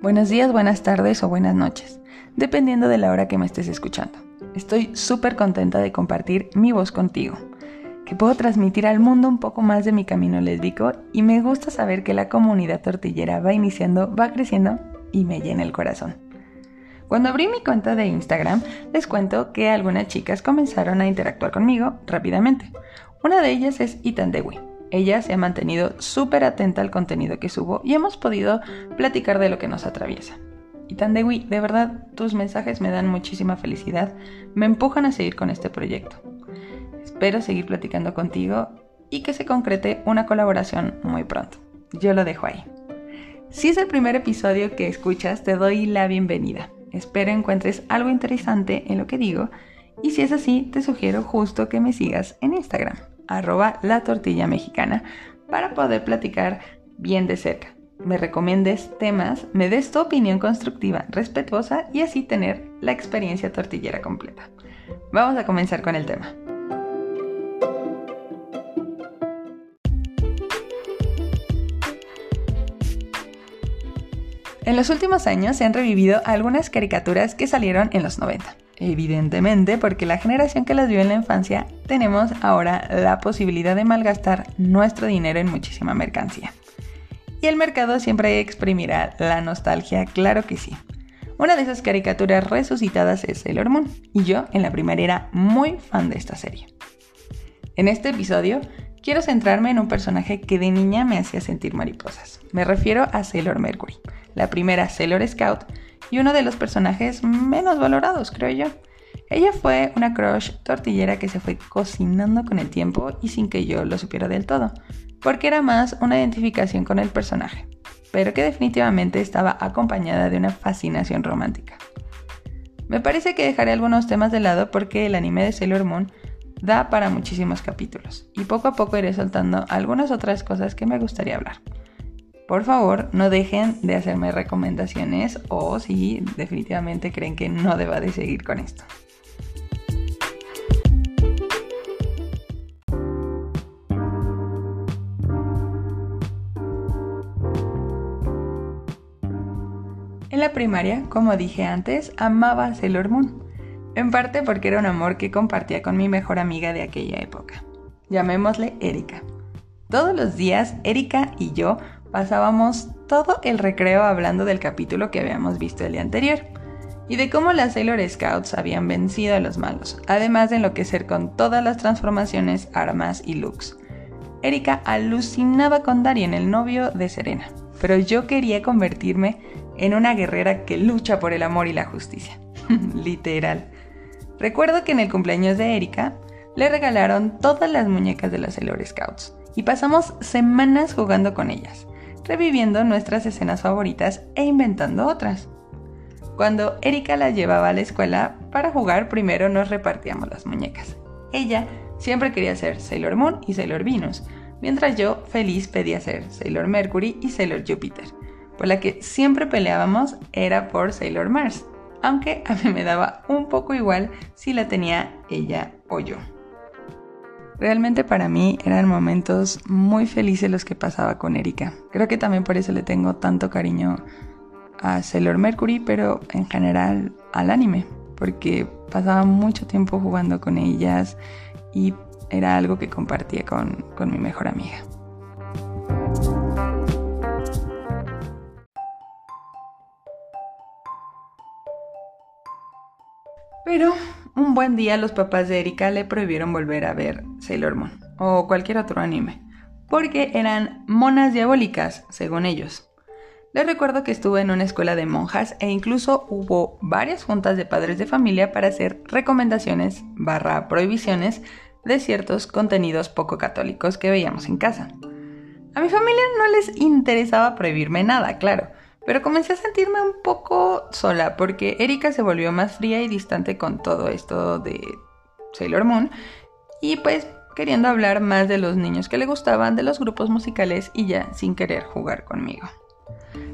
Buenos días, buenas tardes o buenas noches, dependiendo de la hora que me estés escuchando. Estoy súper contenta de compartir mi voz contigo, que puedo transmitir al mundo un poco más de mi camino lésbico y me gusta saber que la comunidad tortillera va iniciando, va creciendo y me llena el corazón. Cuando abrí mi cuenta de Instagram, les cuento que algunas chicas comenzaron a interactuar conmigo rápidamente. Una de ellas es Itan Dewi, ella se ha mantenido súper atenta al contenido que subo y hemos podido platicar de lo que nos atraviesa. Y Tandewi, de verdad, tus mensajes me dan muchísima felicidad, me empujan a seguir con este proyecto. Espero seguir platicando contigo y que se concrete una colaboración muy pronto. Yo lo dejo ahí. Si es el primer episodio que escuchas, te doy la bienvenida. Espero encuentres algo interesante en lo que digo y si es así, te sugiero justo que me sigas en Instagram arroba la tortilla mexicana para poder platicar bien de cerca. Me recomiendes temas, me des tu opinión constructiva, respetuosa y así tener la experiencia tortillera completa. Vamos a comenzar con el tema. En los últimos años se han revivido algunas caricaturas que salieron en los 90 Evidentemente, porque la generación que las vio en la infancia tenemos ahora la posibilidad de malgastar nuestro dinero en muchísima mercancía. Y el mercado siempre exprimirá la nostalgia, claro que sí. Una de esas caricaturas resucitadas es Sailor Moon, y yo en la primaria era muy fan de esta serie. En este episodio quiero centrarme en un personaje que de niña me hacía sentir mariposas. Me refiero a Sailor Mercury, la primera Sailor Scout y uno de los personajes menos valorados, creo yo. Ella fue una crush tortillera que se fue cocinando con el tiempo y sin que yo lo supiera del todo, porque era más una identificación con el personaje, pero que definitivamente estaba acompañada de una fascinación romántica. Me parece que dejaré algunos temas de lado porque el anime de Sailor Moon da para muchísimos capítulos y poco a poco iré soltando algunas otras cosas que me gustaría hablar. Por favor, no dejen de hacerme recomendaciones o si definitivamente creen que no deba de seguir con esto. En la primaria, como dije antes, amaba a Sailor Moon, en parte porque era un amor que compartía con mi mejor amiga de aquella época. Llamémosle Erika. Todos los días, Erika y yo pasábamos todo el recreo hablando del capítulo que habíamos visto el día anterior y de cómo las Sailor Scouts habían vencido a los malos, además de enloquecer con todas las transformaciones, armas y looks. Erika alucinaba con Darien, el novio de Serena, pero yo quería convertirme en una guerrera que lucha por el amor y la justicia. Literal. Recuerdo que en el cumpleaños de Erika le regalaron todas las muñecas de las Sailor Scouts y pasamos semanas jugando con ellas reviviendo nuestras escenas favoritas e inventando otras. Cuando Erika la llevaba a la escuela para jugar, primero nos repartíamos las muñecas. Ella siempre quería ser Sailor Moon y Sailor Venus, mientras yo feliz pedía ser Sailor Mercury y Sailor Jupiter. Por la que siempre peleábamos era por Sailor Mars, aunque a mí me daba un poco igual si la tenía ella o yo. Realmente para mí eran momentos muy felices los que pasaba con Erika. Creo que también por eso le tengo tanto cariño a Sailor Mercury, pero en general al anime, porque pasaba mucho tiempo jugando con ellas y era algo que compartía con, con mi mejor amiga. Pero un buen día los papás de Erika le prohibieron volver a ver Sailor Moon o cualquier otro anime, porque eran monas diabólicas, según ellos. Les recuerdo que estuve en una escuela de monjas e incluso hubo varias juntas de padres de familia para hacer recomendaciones barra prohibiciones de ciertos contenidos poco católicos que veíamos en casa. A mi familia no les interesaba prohibirme nada, claro, pero comencé a sentirme un poco sola porque Erika se volvió más fría y distante con todo esto de Sailor Moon y pues queriendo hablar más de los niños que le gustaban, de los grupos musicales y ya sin querer jugar conmigo.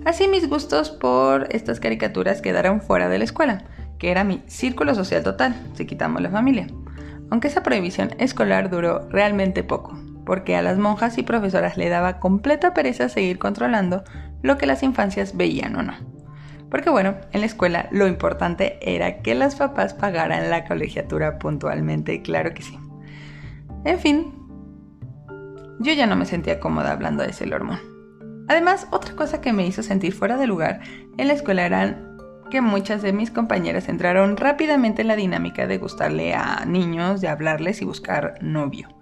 Así mis gustos por estas caricaturas quedaron fuera de la escuela, que era mi círculo social total, si quitamos la familia. Aunque esa prohibición escolar duró realmente poco, porque a las monjas y profesoras le daba completa pereza seguir controlando lo que las infancias veían o no. Porque bueno, en la escuela lo importante era que las papás pagaran la colegiatura puntualmente, claro que sí. En fin, yo ya no me sentía cómoda hablando de ese hormón. Además, otra cosa que me hizo sentir fuera de lugar en la escuela eran que muchas de mis compañeras entraron rápidamente en la dinámica de gustarle a niños, de hablarles y buscar novio.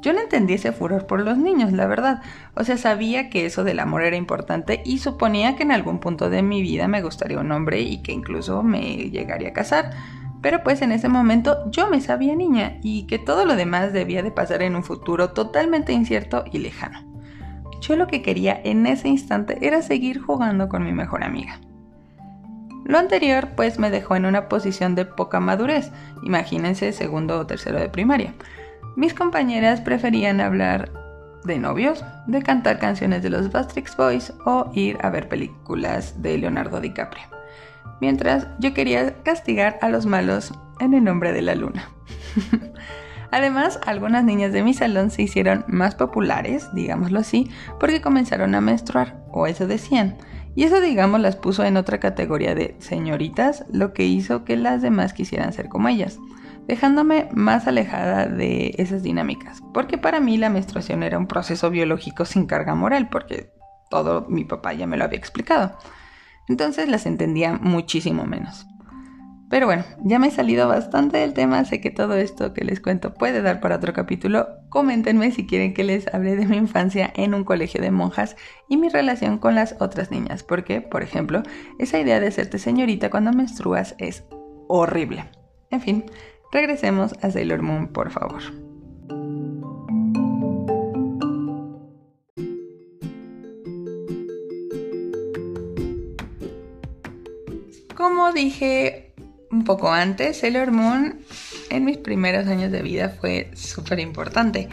Yo no entendí ese furor por los niños, la verdad. O sea, sabía que eso del amor era importante y suponía que en algún punto de mi vida me gustaría un hombre y que incluso me llegaría a casar. Pero pues en ese momento yo me sabía niña y que todo lo demás debía de pasar en un futuro totalmente incierto y lejano. Yo lo que quería en ese instante era seguir jugando con mi mejor amiga. Lo anterior pues me dejó en una posición de poca madurez, imagínense segundo o tercero de primaria. Mis compañeras preferían hablar de novios, de cantar canciones de los Bastrix Boys o ir a ver películas de Leonardo DiCaprio. Mientras yo quería castigar a los malos en el nombre de la luna. Además, algunas niñas de mi salón se hicieron más populares, digámoslo así, porque comenzaron a menstruar, o eso decían. Y eso, digamos, las puso en otra categoría de señoritas, lo que hizo que las demás quisieran ser como ellas dejándome más alejada de esas dinámicas, porque para mí la menstruación era un proceso biológico sin carga moral, porque todo mi papá ya me lo había explicado. Entonces las entendía muchísimo menos. Pero bueno, ya me he salido bastante del tema, sé que todo esto que les cuento puede dar para otro capítulo. Coméntenme si quieren que les hable de mi infancia en un colegio de monjas y mi relación con las otras niñas, porque, por ejemplo, esa idea de hacerte señorita cuando menstruas es horrible. En fin, Regresemos a Sailor Moon, por favor. Como dije un poco antes, Sailor Moon en mis primeros años de vida fue súper importante.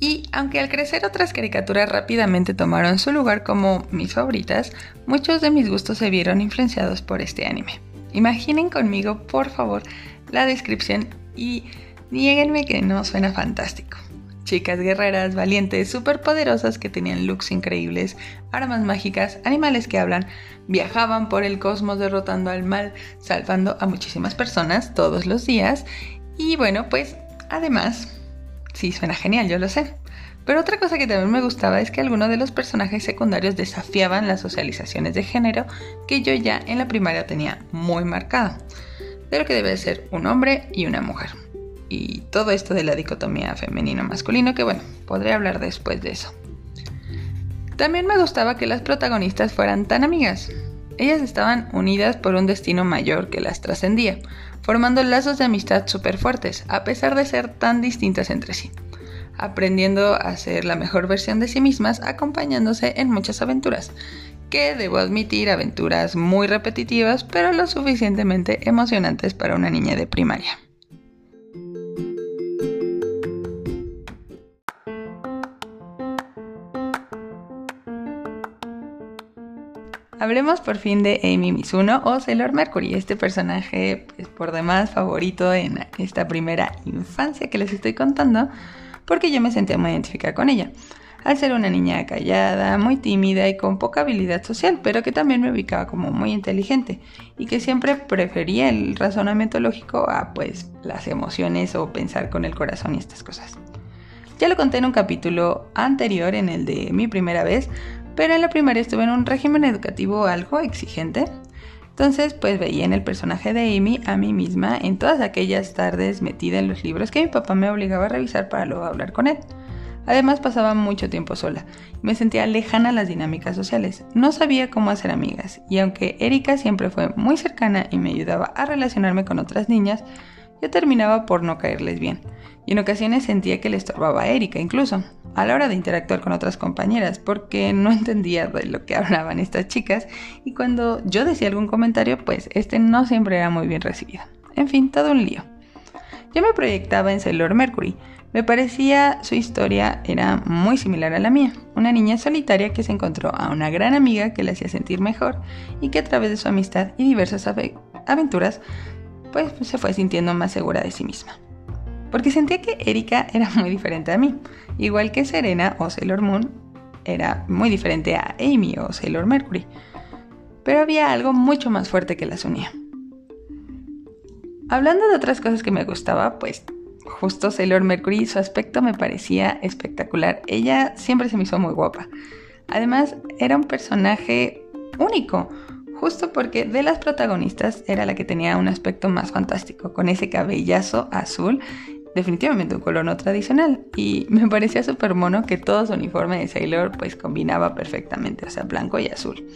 Y aunque al crecer otras caricaturas rápidamente tomaron su lugar como mis favoritas, muchos de mis gustos se vieron influenciados por este anime. Imaginen conmigo, por favor, la descripción y nieguenme que no suena fantástico. Chicas guerreras, valientes, superpoderosas que tenían looks increíbles, armas mágicas, animales que hablan, viajaban por el cosmos derrotando al mal, salvando a muchísimas personas todos los días. Y bueno, pues además, sí suena genial, yo lo sé. Pero otra cosa que también me gustaba es que algunos de los personajes secundarios desafiaban las socializaciones de género que yo ya en la primaria tenía muy marcado de lo que debe ser un hombre y una mujer. Y todo esto de la dicotomía femenino-masculino, que bueno, podré hablar después de eso. También me gustaba que las protagonistas fueran tan amigas. Ellas estaban unidas por un destino mayor que las trascendía, formando lazos de amistad súper fuertes, a pesar de ser tan distintas entre sí, aprendiendo a ser la mejor versión de sí mismas, acompañándose en muchas aventuras, que debo admitir aventuras muy repetitivas, pero lo suficientemente emocionantes para una niña de primaria. Hablemos por fin de Amy Mizuno o Sailor Mercury, este personaje es por demás favorito en esta primera infancia que les estoy contando, porque yo me sentía muy identificada con ella al ser una niña callada, muy tímida y con poca habilidad social, pero que también me ubicaba como muy inteligente y que siempre prefería el razonamiento lógico a pues las emociones o pensar con el corazón y estas cosas. Ya lo conté en un capítulo anterior, en el de mi primera vez, pero en la primaria estuve en un régimen educativo algo exigente. Entonces, pues veía en el personaje de Amy a mí misma en todas aquellas tardes metida en los libros que mi papá me obligaba a revisar para luego hablar con él. Además pasaba mucho tiempo sola. Me sentía lejana a las dinámicas sociales. No sabía cómo hacer amigas. Y aunque Erika siempre fue muy cercana y me ayudaba a relacionarme con otras niñas, yo terminaba por no caerles bien. Y en ocasiones sentía que le estorbaba a Erika incluso, a la hora de interactuar con otras compañeras, porque no entendía de lo que hablaban estas chicas y cuando yo decía algún comentario, pues este no siempre era muy bien recibido. En fin, todo un lío. Yo me proyectaba en Sailor Mercury, me parecía su historia era muy similar a la mía, una niña solitaria que se encontró a una gran amiga que la hacía sentir mejor y que a través de su amistad y diversas aventuras pues se fue sintiendo más segura de sí misma. porque sentía que Erika era muy diferente a mí, igual que Serena o Sailor Moon era muy diferente a Amy o Sailor Mercury. Pero había algo mucho más fuerte que las unía. Hablando de otras cosas que me gustaba, pues justo Sailor Mercury, su aspecto me parecía espectacular. Ella siempre se me hizo muy guapa. Además, era un personaje único, justo porque de las protagonistas era la que tenía un aspecto más fantástico, con ese cabellazo azul, definitivamente un color no tradicional, y me parecía súper mono que todo su uniforme de Sailor pues combinaba perfectamente, o sea, blanco y azul.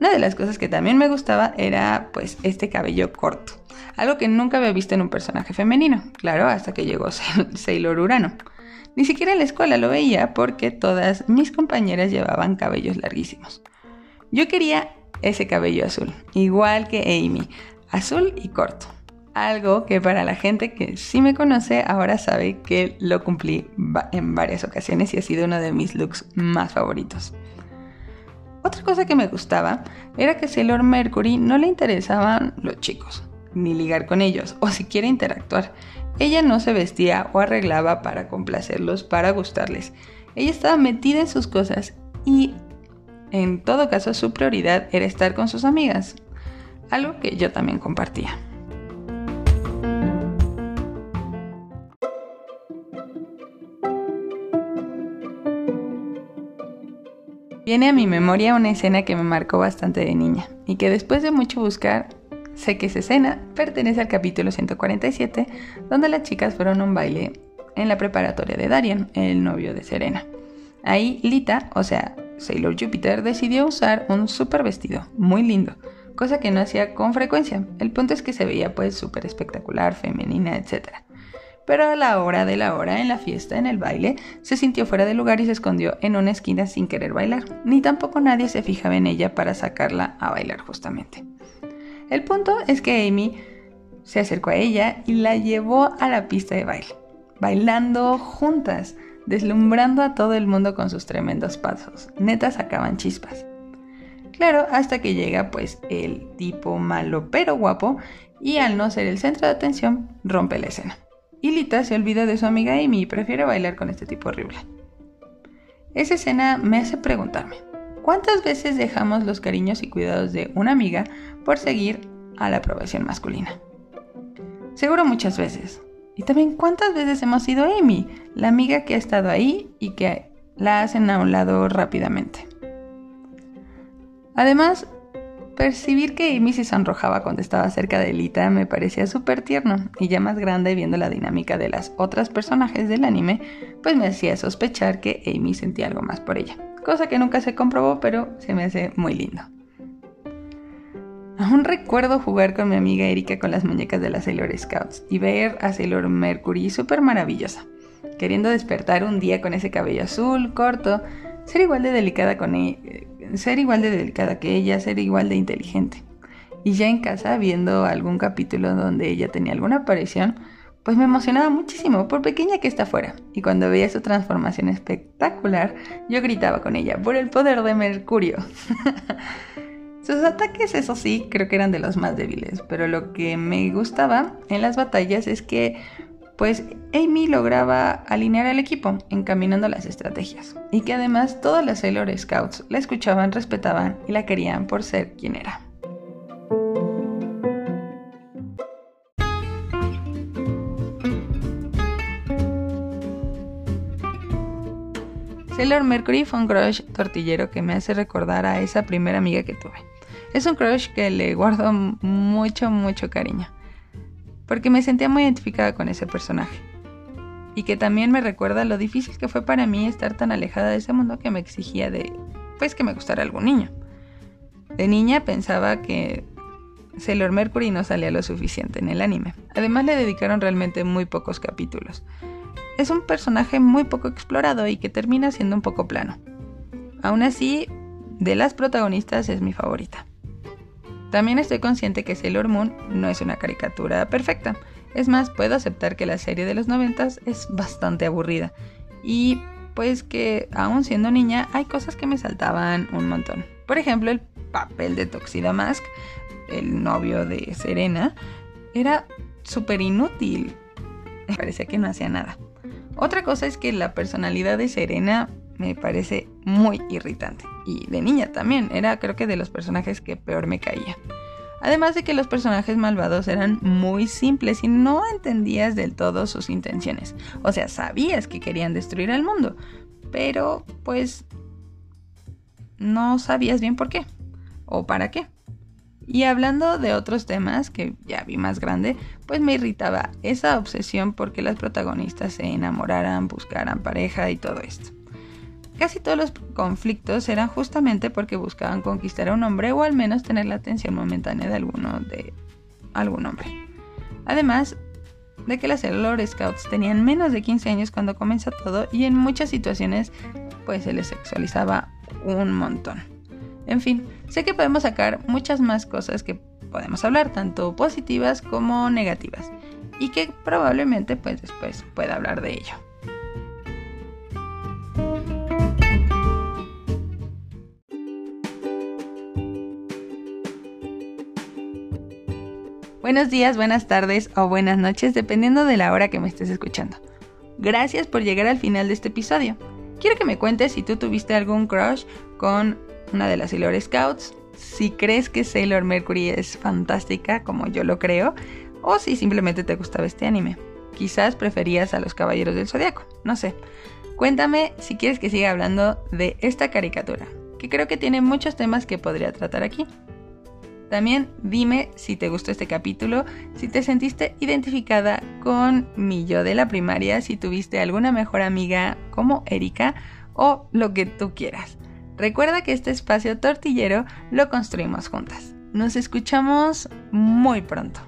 Una de las cosas que también me gustaba era pues este cabello corto, algo que nunca había visto en un personaje femenino, claro, hasta que llegó Sailor Urano. Ni siquiera en la escuela lo veía porque todas mis compañeras llevaban cabellos larguísimos. Yo quería ese cabello azul, igual que Amy, azul y corto. Algo que para la gente que sí me conoce ahora sabe que lo cumplí en varias ocasiones y ha sido uno de mis looks más favoritos. Otra cosa que me gustaba era que Sailor Mercury no le interesaban los chicos, ni ligar con ellos, o siquiera interactuar. Ella no se vestía o arreglaba para complacerlos, para gustarles. Ella estaba metida en sus cosas y en todo caso su prioridad era estar con sus amigas, algo que yo también compartía. Viene a mi memoria una escena que me marcó bastante de niña y que después de mucho buscar sé que esa escena pertenece al capítulo 147 donde las chicas fueron a un baile en la preparatoria de Darian, el novio de Serena. Ahí Lita, o sea, Sailor Jupiter, decidió usar un super vestido, muy lindo, cosa que no hacía con frecuencia. El punto es que se veía pues súper espectacular, femenina, etcétera pero a la hora de la hora en la fiesta, en el baile, se sintió fuera de lugar y se escondió en una esquina sin querer bailar, ni tampoco nadie se fijaba en ella para sacarla a bailar justamente. El punto es que Amy se acercó a ella y la llevó a la pista de baile, bailando juntas, deslumbrando a todo el mundo con sus tremendos pasos. Neta sacaban chispas. Claro, hasta que llega pues el tipo malo pero guapo y al no ser el centro de atención rompe la escena y Lita se olvida de su amiga Amy y prefiere bailar con este tipo horrible. Esa escena me hace preguntarme, ¿cuántas veces dejamos los cariños y cuidados de una amiga por seguir a la aprobación masculina? Seguro muchas veces. Y también cuántas veces hemos sido Amy, la amiga que ha estado ahí y que la hacen a un lado rápidamente. Además, Percibir que Amy se sonrojaba cuando estaba cerca de Lita me parecía súper tierno, y ya más grande viendo la dinámica de las otras personajes del anime, pues me hacía sospechar que Amy sentía algo más por ella, cosa que nunca se comprobó, pero se me hace muy lindo. Aún recuerdo jugar con mi amiga Erika con las muñecas de las Sailor Scouts y ver a Sailor Mercury súper maravillosa, queriendo despertar un día con ese cabello azul, corto, ser igual de delicada con e, ser igual de delicada que ella, ser igual de inteligente. Y ya en casa, viendo algún capítulo donde ella tenía alguna aparición, pues me emocionaba muchísimo, por pequeña que está fuera. Y cuando veía su transformación espectacular, yo gritaba con ella, por el poder de Mercurio. Sus ataques, eso sí, creo que eran de los más débiles, pero lo que me gustaba en las batallas es que pues Amy lograba alinear al equipo, encaminando las estrategias, y que además todas las Sailor Scouts la escuchaban, respetaban y la querían por ser quien era. Sailor Mercury fue un crush tortillero que me hace recordar a esa primera amiga que tuve. Es un crush que le guardo mucho, mucho cariño porque me sentía muy identificada con ese personaje. Y que también me recuerda lo difícil que fue para mí estar tan alejada de ese mundo que me exigía de, pues, que me gustara algún niño. De niña pensaba que Sailor Mercury no salía lo suficiente en el anime. Además le dedicaron realmente muy pocos capítulos. Es un personaje muy poco explorado y que termina siendo un poco plano. Aún así, de las protagonistas es mi favorita. También estoy consciente que Sailor Moon no es una caricatura perfecta. Es más, puedo aceptar que la serie de los noventas es bastante aburrida. Y pues que aún siendo niña hay cosas que me saltaban un montón. Por ejemplo, el papel de Tuxedo Mask, el novio de Serena, era súper inútil. parecía que no hacía nada. Otra cosa es que la personalidad de Serena me parece muy irritante. Y de niña también, era creo que de los personajes que peor me caía. Además de que los personajes malvados eran muy simples y no entendías del todo sus intenciones. O sea, sabías que querían destruir al mundo, pero pues no sabías bien por qué o para qué. Y hablando de otros temas que ya vi más grande, pues me irritaba esa obsesión porque las protagonistas se enamoraran, buscaran pareja y todo esto. Casi todos los conflictos eran justamente porque buscaban conquistar a un hombre o al menos tener la atención momentánea de alguno de algún hombre. Además de que las Sailor Scouts tenían menos de 15 años cuando comenzó todo y en muchas situaciones pues se les sexualizaba un montón. En fin, sé que podemos sacar muchas más cosas que podemos hablar, tanto positivas como negativas, y que probablemente pues después pueda hablar de ello. Buenos días, buenas tardes o buenas noches, dependiendo de la hora que me estés escuchando. Gracias por llegar al final de este episodio. Quiero que me cuentes si tú tuviste algún crush con una de las Sailor Scouts, si crees que Sailor Mercury es fantástica, como yo lo creo, o si simplemente te gustaba este anime. Quizás preferías a los Caballeros del Zodiaco, no sé. Cuéntame si quieres que siga hablando de esta caricatura, que creo que tiene muchos temas que podría tratar aquí. También dime si te gustó este capítulo, si te sentiste identificada con mi yo de la primaria, si tuviste alguna mejor amiga como Erika o lo que tú quieras. Recuerda que este espacio tortillero lo construimos juntas. Nos escuchamos muy pronto.